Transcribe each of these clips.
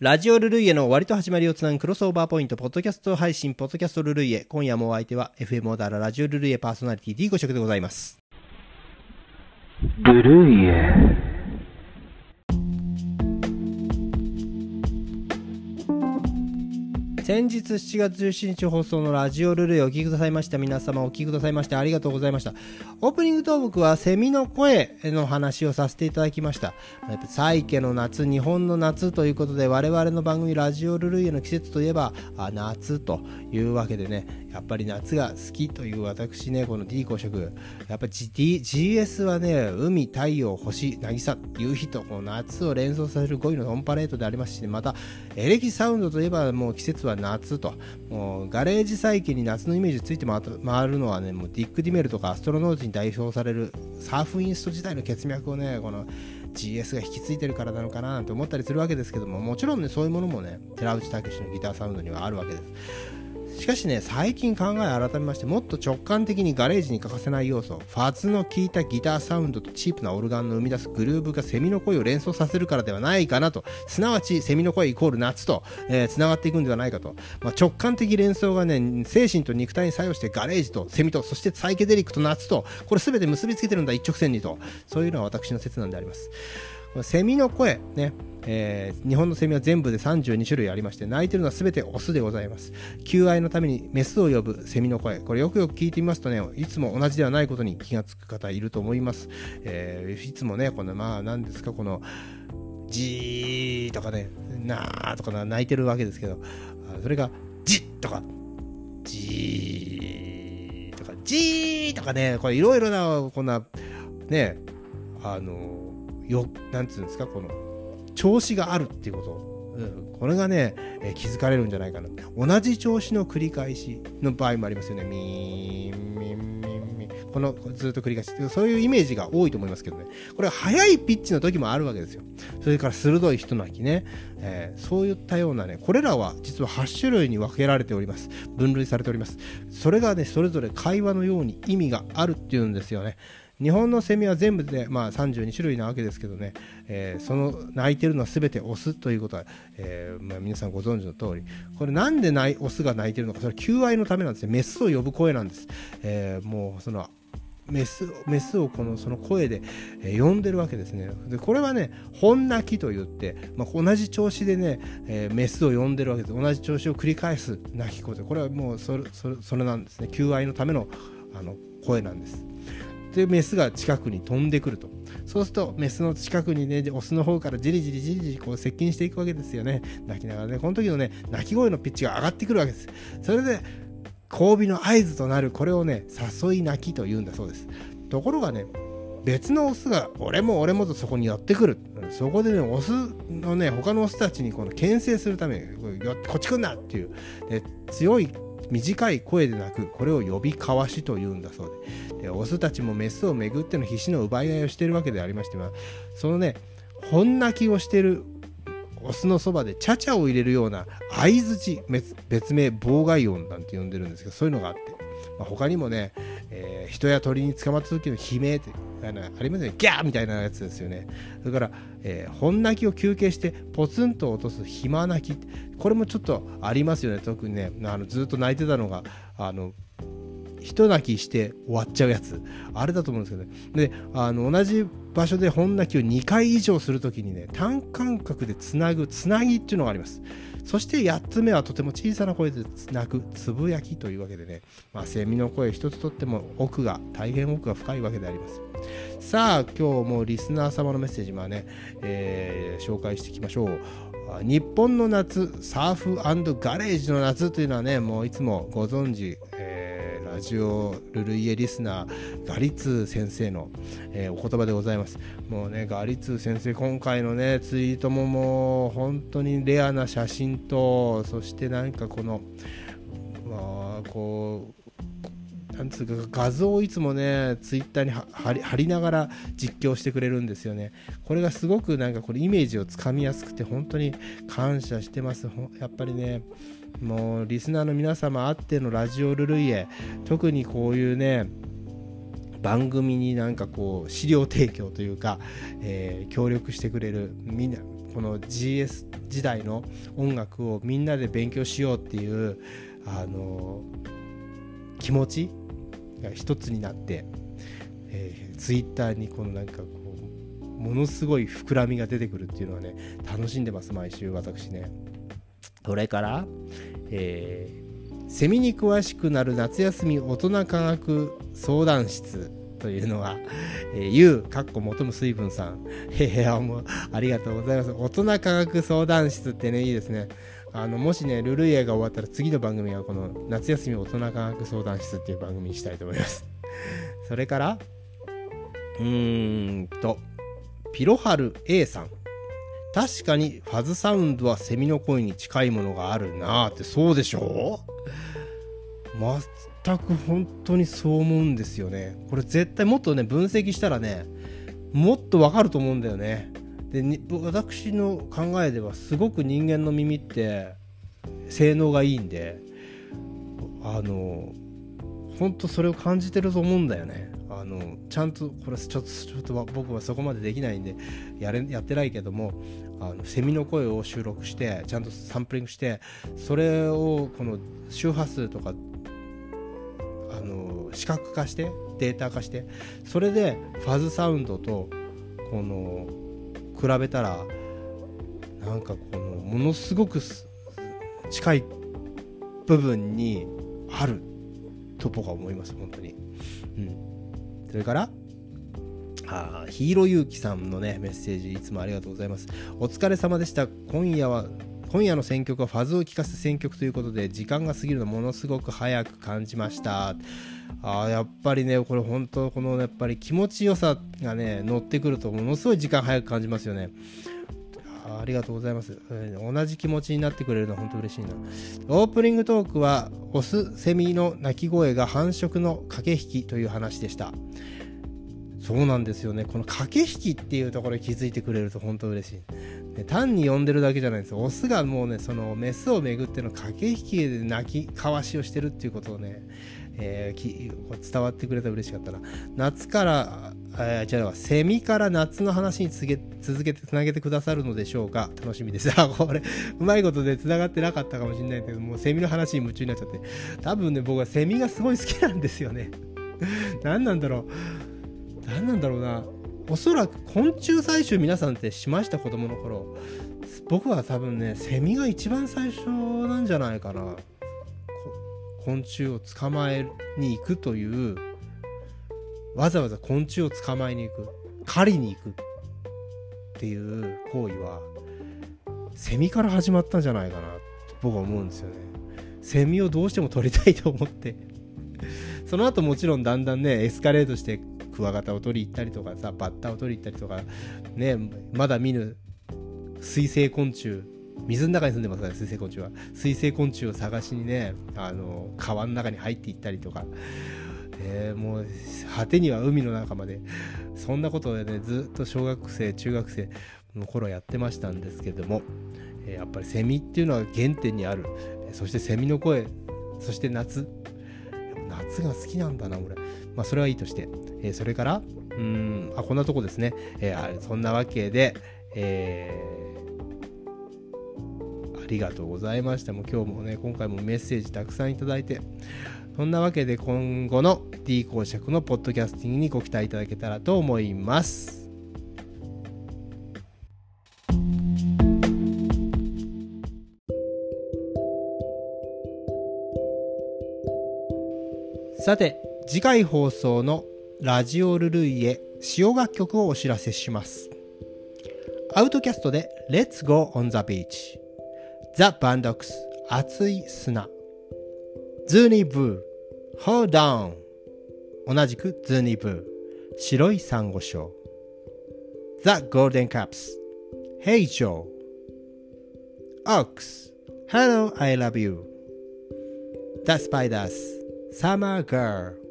ラジオルルイエの割と始まりをつなぐクロスオーバーポイント、ポッドキャスト配信、ポッドキャストルルイエ。今夜もお相手は FM オーダーララジオルルイエパーソナリティ D5 色でございます。ルルイエ先日7月17日放送のラジオルールイお聞きくださいました皆様お聞きくださいましてありがとうございました。オープニングトークはセミの声の話をさせていただきました。やっぱサイケの夏、日本の夏ということで我々の番組ラジオルルイエの季節といえば夏というわけでね、やっぱり夏が好きという私ね、この D 公職、やっぱ GS はね、海、太陽、星、渚、夕日とこの夏を連想させる語彙のオンパレードでありますし、ね、またエレキサウンドといえばもう季節は夏と、もうガレージサイケに夏のイメージついて回るのはね、もうディック・デイルとかアストロノーズに代表されるサーフインスト時代の血脈をね、この GS が引き継いでるからなのかななんて思ったりするわけですけども、もちろんね、そういうものもね、寺内武のギターサウンドにはあるわけです。しかしね、最近考え改めまして、もっと直感的にガレージに欠かせない要素、ファズの効いたギターサウンドとチープなオルガンの生み出すグルーヴがセミの声を連想させるからではないかなと、すなわちセミの声イコール夏と、えー、繋がっていくんではないかと、まあ、直感的連想がね、精神と肉体に作用してガレージとセミと、そしてサイケデリックと夏と、これ全て結びつけてるんだ、一直線にと、そういうのは私の説なんであります。セミの声、ね、えー、日本のセミは全部で32種類ありまして鳴いてるのは全てオスでございます。求愛のためにメスを呼ぶセミの声。これよくよく聞いてみますとねいつも同じではないことに気がつく方いると思います、えー、いつもねこのまあ何ですかこのじーとかねなーとか鳴いてるわけですけどそれがじっとかじーとかじーとかねこれいろいろなこんなねあのよなんつうんですかこの調子があるっていうこと、うん、これがね、えー、気づかれるんじゃないかな。同じ調子の繰り返しの場合もありますよね。ミーンミンミンミンこのずっと繰り返し。そういうイメージが多いと思いますけどね。これは速いピッチの時もあるわけですよ。それから鋭い人鳴きね、えー、そういったようなねこれらは実は8種類に分けられております。分類されております。それがねそれぞれ会話のように意味があるっていうんですよね。日本のセミは全部で、まあ、32種類なわけですけどね、えー、その鳴いてるのは全てオスということは、えーまあ、皆さんご存知の通り。これなんでないオスが鳴いてるのかそれは求愛のためなんですね。メスを呼ぶ声なんです、えー、もうそのメスメスをこのその声で、呼んでるわけですね。でこれはね本鳴きと言って、まあ、同じ調子でね、えー、メスを呼んでるわけです。同じ調子を繰り返す鳴き声。これはもうそれそれそれなんですね。求愛のためのあの声なんです。でメスが近くに飛んでくると。そうするとメスの近くにねオスの方からじりじりじりじりこう接近していくわけですよね。鳴きながらねこの時のね鳴き声のピッチが上がってくるわけです。それで交尾の合図となるこれをね誘い鳴きというんだそうです。ところがね別のオスが俺も俺もとそこに寄ってくる。そこでねオスのね他のオスたちにこの牽制するためにこっち来んなっていうで強い短い声で鳴く。これを呼び交わしというんだそうで。でオスたちもメスをめぐっての必死の奪い合いをしているわけでありまして、まあ、そのね本鳴きをしているオスのそばでチャチャを入れるような相づち別名妨害音なんて呼んでるんですけどそういうのがあって、まあ、他にもね、えー、人や鳥に捕まった時の悲鳴ってあのありますねギャーみたいなやつですよね。それから、えー、本泣きを休憩してポツンと落とす暇泣きこれもちょっとありますよね。特にねあのずっと泣いてたのがあの一泣きして終わっちゃうやつ。あれだと思うんですけどね。であの同じ場所で本泣きを2回以上するときにね単感覚でつなぐつなぎっていうのがあります。そして8つ目はとても小さな声で鳴くつぶやきというわけでね、まあ、セミの声一つとっても奥が大変奥が深いわけであります。さあ今日もリスナー様のメッセージまあね、えー、紹介していきましょう。日本の夏サーフガレージの夏というのはねもういつもご存知、ラジオルルイエリスナーガリツー先生の、えー、お言葉でございます。もうねガリツー先生今回のねツイートももう本当にレアな写真とそしてなんかこのまあこうなんつうか画像をいつもねツイッターに貼り貼りながら実況してくれるんですよね。これがすごくなんかこれイメージをつかみやすくて本当に感謝してます。やっぱりねもうリスナーの皆様あってのラジオルルイエ特にこういうね番組になんかこう資料提供というか、えー、協力してくれるみんなこの GS 時代の音楽をみんなで勉強しようっていうあの気持ちが一つになって、えー、ツイッターにこのなんかこうものすごい膨らみが出てくるっていうのはね楽しんでます毎週私ね。それから、えーセミに詳しくなる夏休み大人科学相談室というのは、えー、ゆうかっこ求む水分さんへへもうありがとうございます。大人科学相談室ってねいいですね。あのもしねルルイエが終わったら次の番組はこの夏休み大人科学相談室っていう番組にしたいと思います。それからうーんとピロハル A さん。確かにファズサウンドはセミの声に近いものがあるなーってそうでしょ全く本当にそう思うんですよね。これ絶対もっとね分析したらねもっとわかると思うんだよね。で私の考えではすごく人間の耳って性能がいいんであの本当それを感じてると思うんだよね。あのちゃんとこれちょっとちょっと僕はそこまでできないんでやれやってないけどもあのセミの声を収録してちゃんとサンプリングしてそれをこの周波数とかあの視覚化してデータ化してそれでファズサウンドとこの比べたらなんかこのものすごく近い部分にあると僕は思います本当に、うん、それからあヒーローゆうきさんのねメッセージいつもありがとうございます。お疲れ様でした。今夜は今夜の選曲はファズを聴かせ選曲ということで時間が過ぎるのものすごく早く感じました。あやっぱりねこれ本当このやっぱり気持ちよさがね乗ってくるとものすごい時間早く感じますよね。ありがとうございます、えー、同じ気持ちになってくれるのは本当嬉しいな。オープニングトークはオスセミの鳴き声が繁殖の駆け引きという話でした。そうなんですよね。この駆け引きっていうところに気づいてくれると本当嬉しい、ね、単に呼んでるだけじゃないんですオスがもうねそのメスをめぐっての駆け引きで鳴き交わしをしてるっていうことをね、えー、伝わってくれたら嬉しかったな。夏からえー、じゃあセミから夏の話に続け続けてつなげてくださるのでしょうか。楽しみです。あこれうまいことでつながってなかったかもしれないけどもうセミの話に夢中になっちゃって。多分ね僕はセミがすごい好きなんですよね。何なんだろう。何なんだろうな。おそらく昆虫採集皆さんってしました子供の頃。僕は多分ねセミが一番最初なんじゃないかな。昆虫を捕まえに行くというわざわざ昆虫を捕まえに行く狩りに行くっていう行為はセミから始まったんじゃないかなと僕は思うんですよね。セミをどうしても取りたいと思って。その後もちろんだんだんねエスカレートしてクワガタを取り行ったりとかさバッタを取り行ったりとかねまだ見ぬ水生昆虫水の中に住んでますから水生昆虫は。水生昆虫を探しにねあの川の中に入っていったりとか。え、もう果てには海の中まで。そんなことでねずっと小学生中学生の頃やってましたんですけども、え、やっぱりセミっていうのは原点にある。そしてセミの声そして夏。夏が好きなんだな俺。まあそれはいいとして、えー、それからうんあこんなとこですね、えー、そんなわけで、えー、ありがとうございましたもう今日もね今回もメッセージたくさんいただいてそんなわけで今後の D 公爵のポッドキャスティングにご期待いただけたらと思います。さて、次回放送のラジオルルイエ使用楽曲をお知らせします。アウトキャストで Let's Go on the Beach The Van Dogs 熱い砂ズーニーブー Hold on 同じくズーニーブー白いサンゴ礁 The Golden Cups Hey Joe Ox Hello I love you The Spiders Summer Girl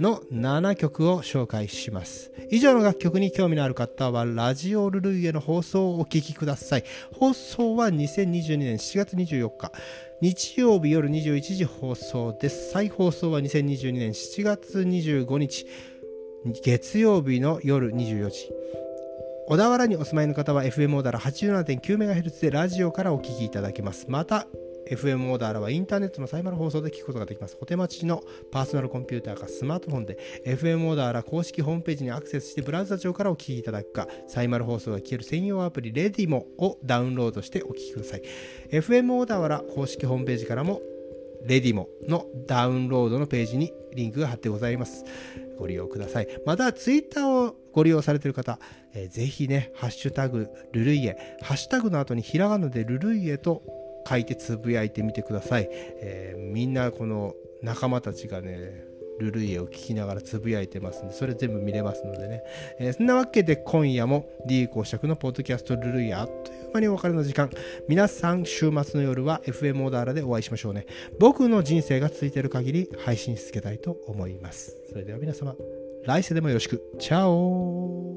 の7曲を紹介します。以上の楽曲に興味のある方は、ラジオルルイエの放送をお聴きください。放送は2022年7月24日。日曜日夜21時放送です。再放送は2022年7月25日、月曜日の夜24時。小田原にお住まいの方は FM オーダラ 87.9MHz でラジオからお聞きいただけます。また、FM オーダーラはインターネットのサイマル放送で聞くことができます。お手待ちのパーソナルコンピューターかスマートフォンで FM オーダーラ公式ホームページにアクセスしてブラウザ上からお聞きいただくか、サイマル放送が聞ける専用アプリレディモをダウンロードしてお聞きください。FM オーダーラ公式ホームページからもレディモのダウンロードのページにリンクが貼ってございます。ご利用ください。また、ツイッターをご利用されている方、えーぜひね、ハッシュタグ、ルルイエ、ハッシュタグの後にひらがなでルルイエと書いてつぶやいてみてください。えーみんなこの仲間たちがね、ルルイエを聞きながらつぶやいてますんで、それ全部見れますのでね。えーそんなわけで今夜も D 公爵のポッドキャストルルイエあっという間にお別れの時間。皆さん週末の夜は FM オーダーラでお会いしましょうね。僕の人生が続いてる限り配信し続けたいと思います。それでは皆様、来世でもよろしく。チャオ